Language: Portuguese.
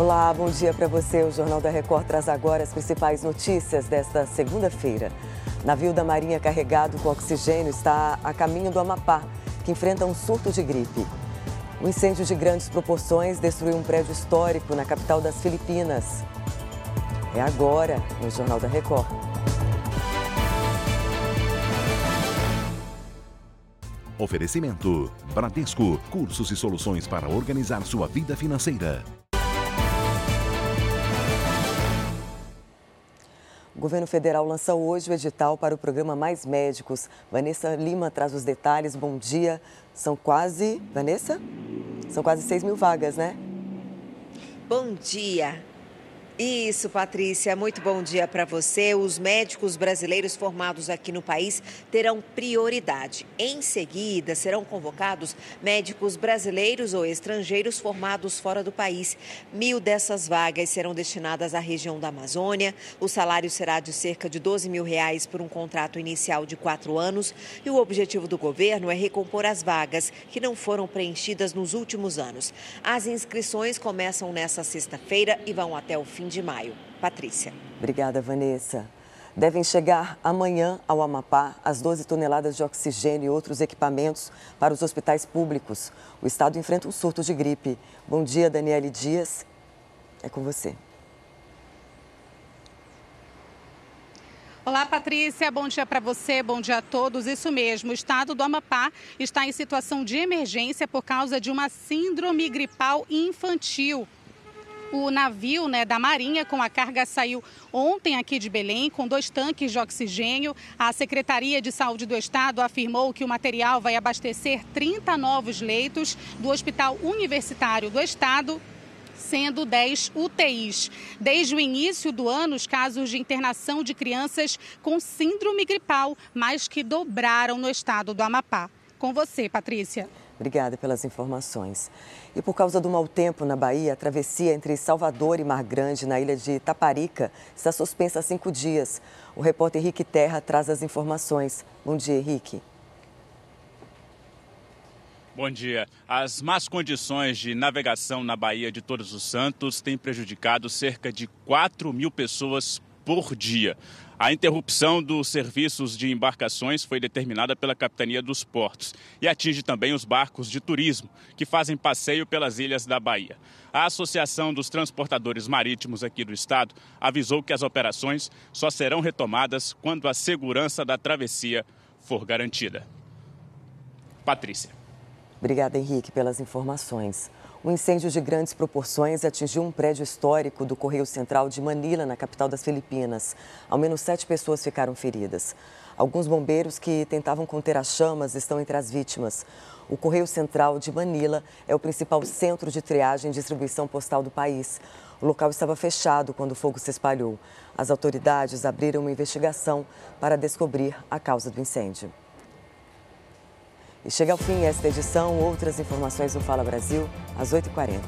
Olá, bom dia para você. O Jornal da Record traz agora as principais notícias desta segunda-feira. Navio da Marinha carregado com oxigênio está a caminho do Amapá, que enfrenta um surto de gripe. Um incêndio de grandes proporções destruiu um prédio histórico na capital das Filipinas. É agora, no Jornal da Record. Oferecimento: Bradesco, cursos e soluções para organizar sua vida financeira. O governo federal lança hoje o edital para o programa Mais Médicos. Vanessa Lima traz os detalhes. Bom dia. São quase. Vanessa? São quase 6 mil vagas, né? Bom dia. Isso, Patrícia. Muito bom dia para você. Os médicos brasileiros formados aqui no país terão prioridade. Em seguida, serão convocados médicos brasileiros ou estrangeiros formados fora do país. Mil dessas vagas serão destinadas à região da Amazônia. O salário será de cerca de 12 mil reais por um contrato inicial de quatro anos. E o objetivo do governo é recompor as vagas que não foram preenchidas nos últimos anos. As inscrições começam nesta sexta-feira e vão até o fim de maio. Patrícia. Obrigada, Vanessa. Devem chegar amanhã ao Amapá as 12 toneladas de oxigênio e outros equipamentos para os hospitais públicos. O estado enfrenta um surto de gripe. Bom dia, Daniele Dias. É com você. Olá, Patrícia. Bom dia para você, bom dia a todos. Isso mesmo, o estado do Amapá está em situação de emergência por causa de uma síndrome gripal infantil. O navio né, da Marinha com a carga saiu ontem aqui de Belém com dois tanques de oxigênio. A Secretaria de Saúde do Estado afirmou que o material vai abastecer 30 novos leitos do Hospital Universitário do Estado sendo 10 UTIs. Desde o início do ano, os casos de internação de crianças com síndrome gripal mais que dobraram no estado do Amapá. Com você, Patrícia. Obrigada pelas informações. E por causa do mau tempo na Bahia, a travessia entre Salvador e Mar Grande, na ilha de Taparica, está suspensa há cinco dias. O repórter Henrique Terra traz as informações. Bom dia, Henrique. Bom dia. As más condições de navegação na Baía de Todos os Santos têm prejudicado cerca de 4 mil pessoas por dia. A interrupção dos serviços de embarcações foi determinada pela Capitania dos Portos e atinge também os barcos de turismo que fazem passeio pelas ilhas da Bahia. A Associação dos Transportadores Marítimos aqui do estado avisou que as operações só serão retomadas quando a segurança da travessia for garantida. Patrícia. Obrigada, Henrique, pelas informações. Um incêndio de grandes proporções atingiu um prédio histórico do Correio Central de Manila, na capital das Filipinas. Ao menos sete pessoas ficaram feridas. Alguns bombeiros que tentavam conter as chamas estão entre as vítimas. O Correio Central de Manila é o principal centro de triagem e distribuição postal do país. O local estava fechado quando o fogo se espalhou. As autoridades abriram uma investigação para descobrir a causa do incêndio. E chega ao fim esta edição. Outras informações no Fala Brasil, às 8h40.